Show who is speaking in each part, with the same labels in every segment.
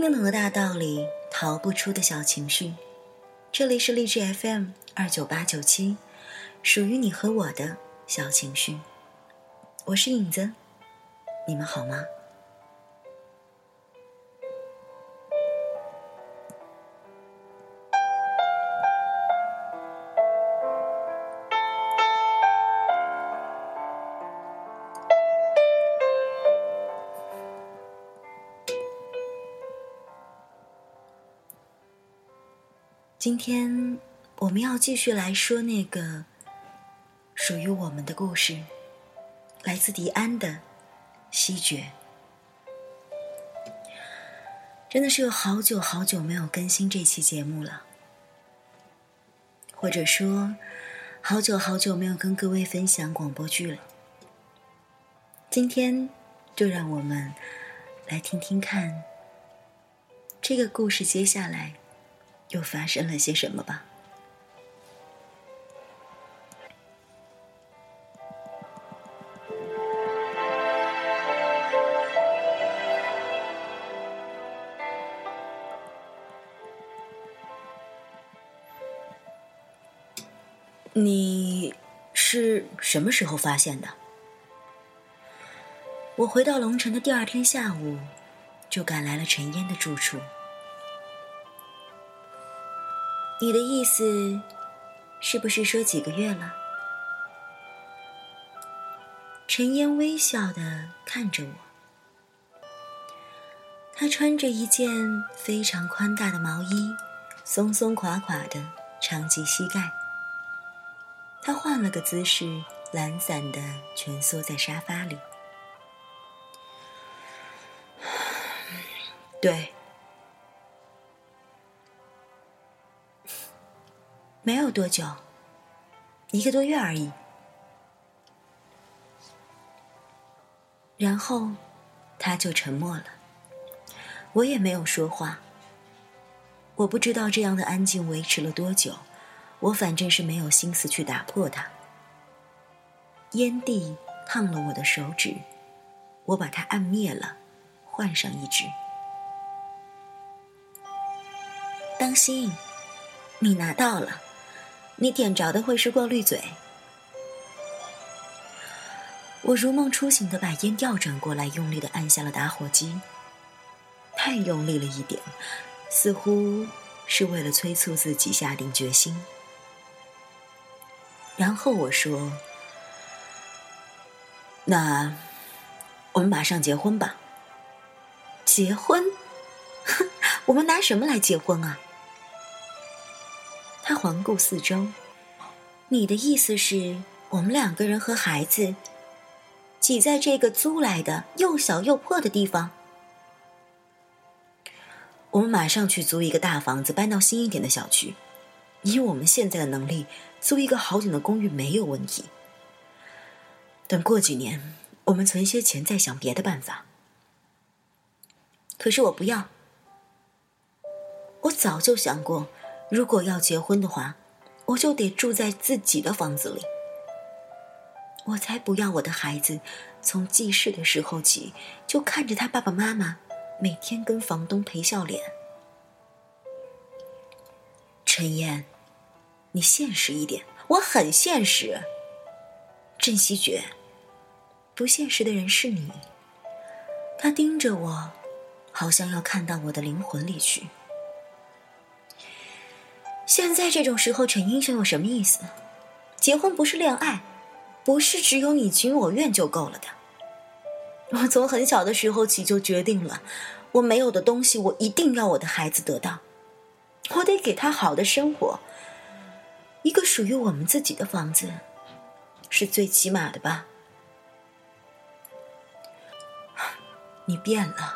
Speaker 1: 冰冷的大道理，逃不出的小情绪。这里是励志 FM 二九八九七，属于你和我的小情绪。我是影子，你们好吗？今天我们要继续来说那个属于我们的故事，来自迪安的《西决》。真的是有好久好久没有更新这期节目了，或者说好久好久没有跟各位分享广播剧了。今天就让我们来听听看这个故事接下来。又发生了些什么吧？你是什么时候发现的？我回到龙城的第二天下午，就赶来了陈烟的住处。你的意思，是不是说几个月了？陈烟微笑的看着我。他穿着一件非常宽大的毛衣，松松垮垮的，长及膝盖。他换了个姿势，懒散的蜷缩在沙发里。对。没有多久，一个多月而已。然后，他就沉默了。我也没有说话。我不知道这样的安静维持了多久，我反正是没有心思去打破它。烟蒂烫了我的手指，我把它按灭了，换上一支。当心，你拿到了。你点着的会是过滤嘴。我如梦初醒的把烟调转过来，用力的按下了打火机，太用力了一点，似乎是为了催促自己下定决心。然后我说：“那我们马上结婚吧。”结婚？哼，我们拿什么来结婚啊？他环顾四周，你的意思是我们两个人和孩子挤在这个租来的又小又破的地方？我们马上去租一个大房子，搬到新一点的小区。以我们现在的能力，租一个好点的公寓没有问题。等过几年，我们存些钱，再想别的办法。可是我不要，我早就想过。如果要结婚的话，我就得住在自己的房子里。我才不要我的孩子从记事的时候起就看着他爸爸妈妈每天跟房东赔笑脸。陈燕，你现实一点，我很现实。郑希觉，不现实的人是你。他盯着我，好像要看到我的灵魂里去。现在这种时候逞英雄有什么意思？结婚不是恋爱，不是只有你情我愿就够了的。我从很小的时候起就决定了，我没有的东西，我一定要我的孩子得到。我得给他好的生活，一个属于我们自己的房子，是最起码的吧？你变了，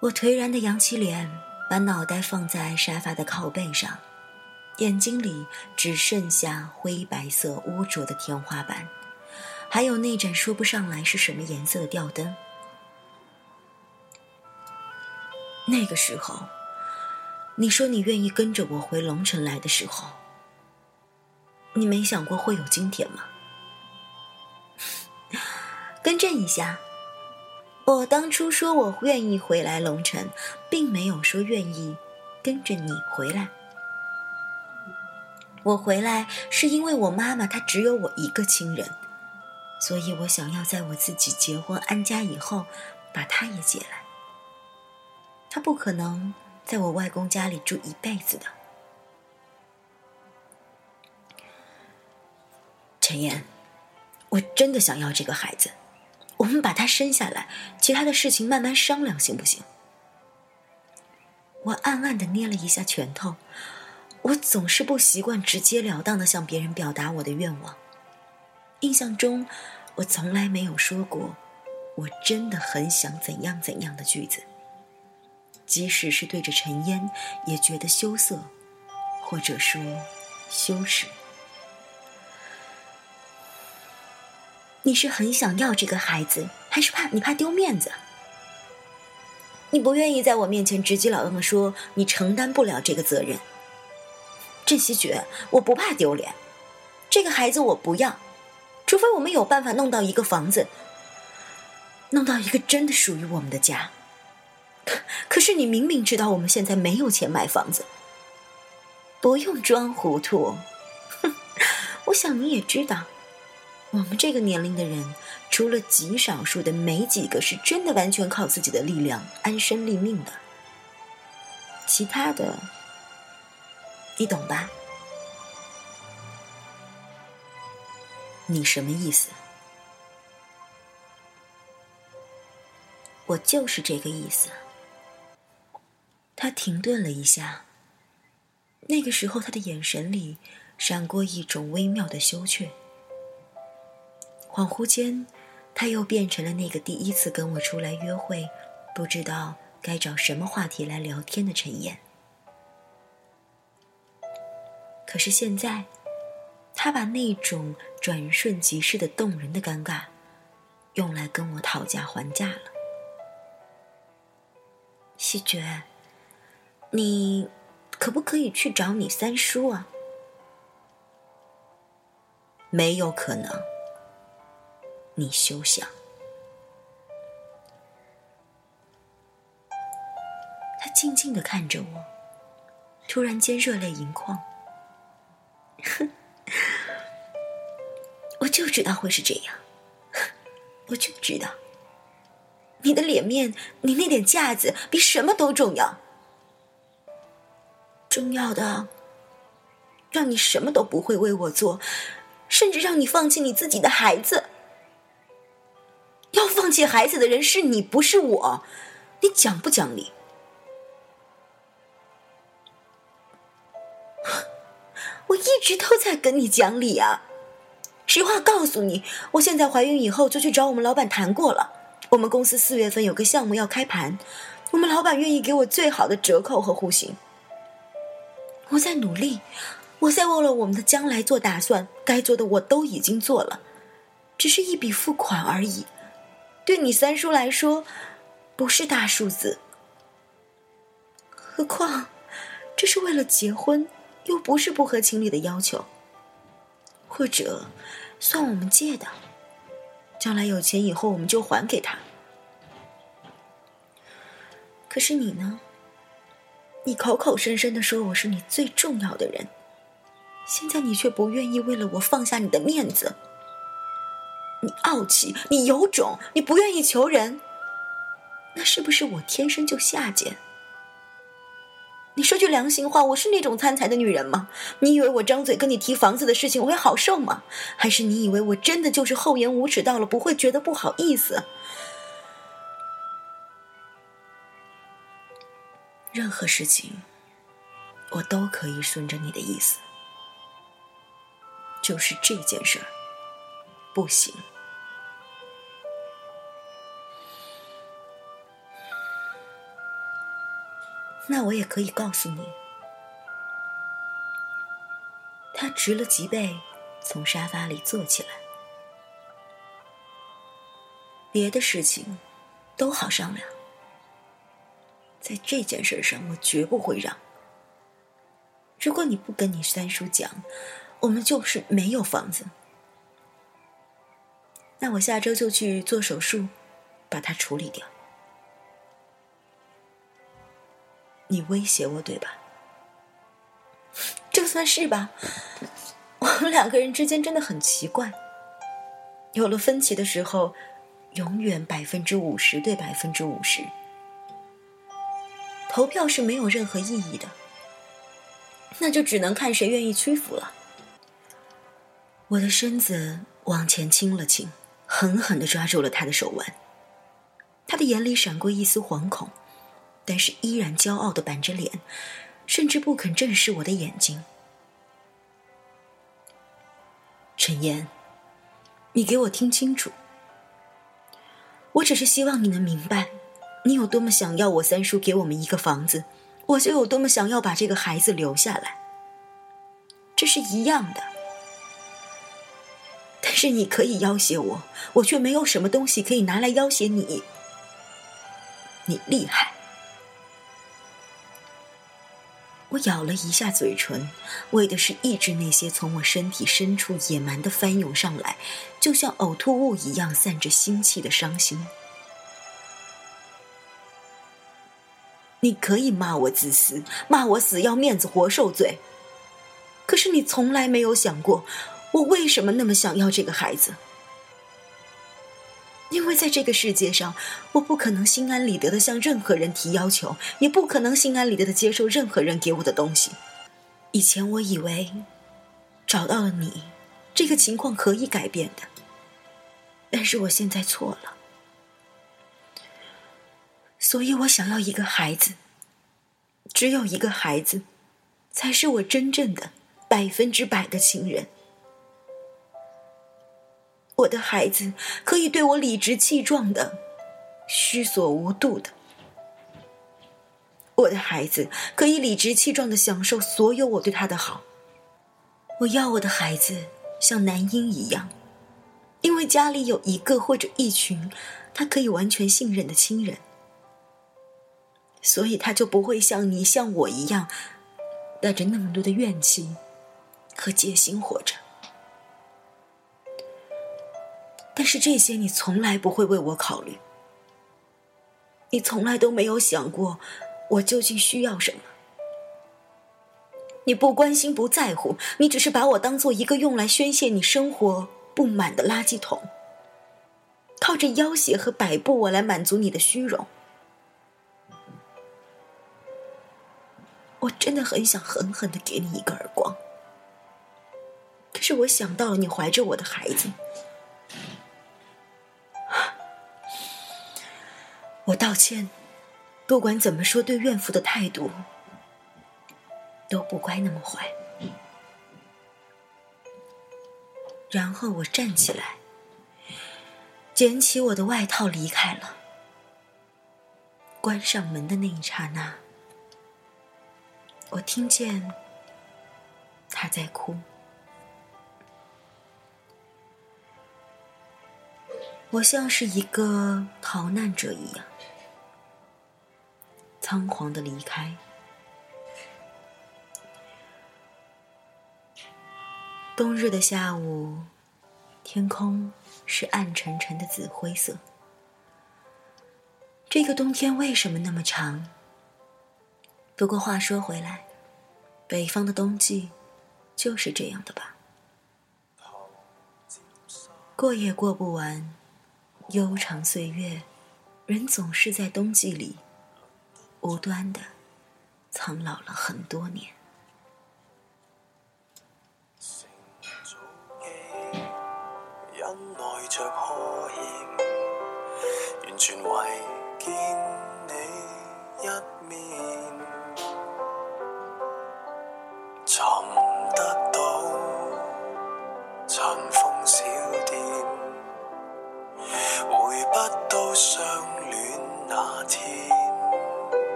Speaker 1: 我颓然的扬起脸。把脑袋放在沙发的靠背上，眼睛里只剩下灰白色污浊的天花板，还有那盏说不上来是什么颜色的吊灯。那个时候，你说你愿意跟着我回龙城来的时候，你没想过会有今天吗？更正一下，我当初说我愿意回来龙城，并没有说愿意跟着你回来。我回来是因为我妈妈她只有我一个亲人，所以我想要在我自己结婚安家以后，把她也接来。她不可能在我外公家里住一辈子的。陈岩，我真的想要这个孩子。我们把他生下来，其他的事情慢慢商量，行不行？我暗暗的捏了一下拳头，我总是不习惯直截了当的向别人表达我的愿望。印象中，我从来没有说过“我真的很想怎样怎样的”句子，即使是对着陈烟，也觉得羞涩，或者说羞耻。你是很想要这个孩子，还是怕你怕丢面子？你不愿意在我面前直截了当的说你承担不了这个责任。郑希觉，我不怕丢脸，这个孩子我不要，除非我们有办法弄到一个房子，弄到一个真的属于我们的家。可可是你明明知道我们现在没有钱买房子，不用装糊涂，哼，我想你也知道。我们这个年龄的人，除了极少数的，没几个是真的完全靠自己的力量安身立命的。其他的，你懂吧？你什么意思？我就是这个意思。他停顿了一下，那个时候他的眼神里闪过一种微妙的羞怯。恍惚间，他又变成了那个第一次跟我出来约会，不知道该找什么话题来聊天的陈燕。可是现在，他把那种转瞬即逝的动人的尴尬，用来跟我讨价还价了。西决，你可不可以去找你三叔啊？没有可能。你休想！他静静的看着我，突然间热泪盈眶。哼，我就知道会是这样，我就知道，你的脸面，你那点架子，比什么都重要。重要的，让你什么都不会为我做，甚至让你放弃你自己的孩子。要放弃孩子的人是你，不是我。你讲不讲理？我一直都在跟你讲理啊！实话告诉你，我现在怀孕以后就去找我们老板谈过了。我们公司四月份有个项目要开盘，我们老板愿意给我最好的折扣和户型。我在努力，我在为了我们的将来做打算，该做的我都已经做了，只是一笔付款而已。对你三叔来说，不是大数字。何况，这是为了结婚，又不是不合情理的要求。或者，算我们借的，将来有钱以后我们就还给他。可是你呢？你口口声声的说我是你最重要的人，现在你却不愿意为了我放下你的面子。你傲气，你有种，你不愿意求人，那是不是我天生就下贱？你说句良心话，我是那种贪财的女人吗？你以为我张嘴跟你提房子的事情我会好受吗？还是你以为我真的就是厚颜无耻到了不会觉得不好意思？任何事情，我都可以顺着你的意思，就是这件事儿，不行。那我也可以告诉你，他直了脊背，从沙发里坐起来。别的事情都好商量，在这件事上，我绝不会让。如果你不跟你三叔讲，我们就是没有房子。那我下周就去做手术，把它处理掉。你威胁我，对吧？就算是吧。我们两个人之间真的很奇怪，有了分歧的时候，永远百分之五十对百分之五十。投票是没有任何意义的，那就只能看谁愿意屈服了。我的身子往前倾了倾，狠狠的抓住了他的手腕。他的眼里闪过一丝惶恐，但是依然骄傲的板着脸，甚至不肯正视我的眼睛。陈岩，你给我听清楚，我只是希望你能明白，你有多么想要我三叔给我们一个房子，我就有多么想要把这个孩子留下来。这是一样的。但是你可以要挟我，我却没有什么东西可以拿来要挟你。你厉害。我咬了一下嘴唇，为的是抑制那些从我身体深处野蛮的翻涌上来，就像呕吐物一样散着腥气的伤心。你可以骂我自私，骂我死要面子活受罪，可是你从来没有想过。我为什么那么想要这个孩子？在这个世界上，我不可能心安理得的向任何人提要求，也不可能心安理得的接受任何人给我的东西。以前我以为，找到了你，这个情况可以改变的。但是我现在错了，所以我想要一个孩子。只有一个孩子，才是我真正的百分之百的亲人。我的孩子可以对我理直气壮的，虚所无度的。我的孩子可以理直气壮的享受所有我对他的好。我要我的孩子像男婴一样，因为家里有一个或者一群他可以完全信任的亲人，所以他就不会像你像我一样，带着那么多的怨气和戒心活着。但是这些你从来不会为我考虑，你从来都没有想过我究竟需要什么。你不关心不在乎，你只是把我当做一个用来宣泄你生活不满的垃圾桶，靠着要挟和摆布我来满足你的虚荣。我真的很想狠狠的给你一个耳光，可是我想到了你怀着我的孩子。我道歉，不管怎么说，对怨妇的态度都不该那么坏。然后我站起来，捡起我的外套离开了。关上门的那一刹那，我听见他在哭。我像是一个逃难者一样。仓皇的离开。冬日的下午，天空是暗沉沉的紫灰色。这个冬天为什么那么长？不过话说回来，北方的冬季就是这样的吧。过也过不完，悠长岁月，人总是在冬季里。无端的苍老了很多年。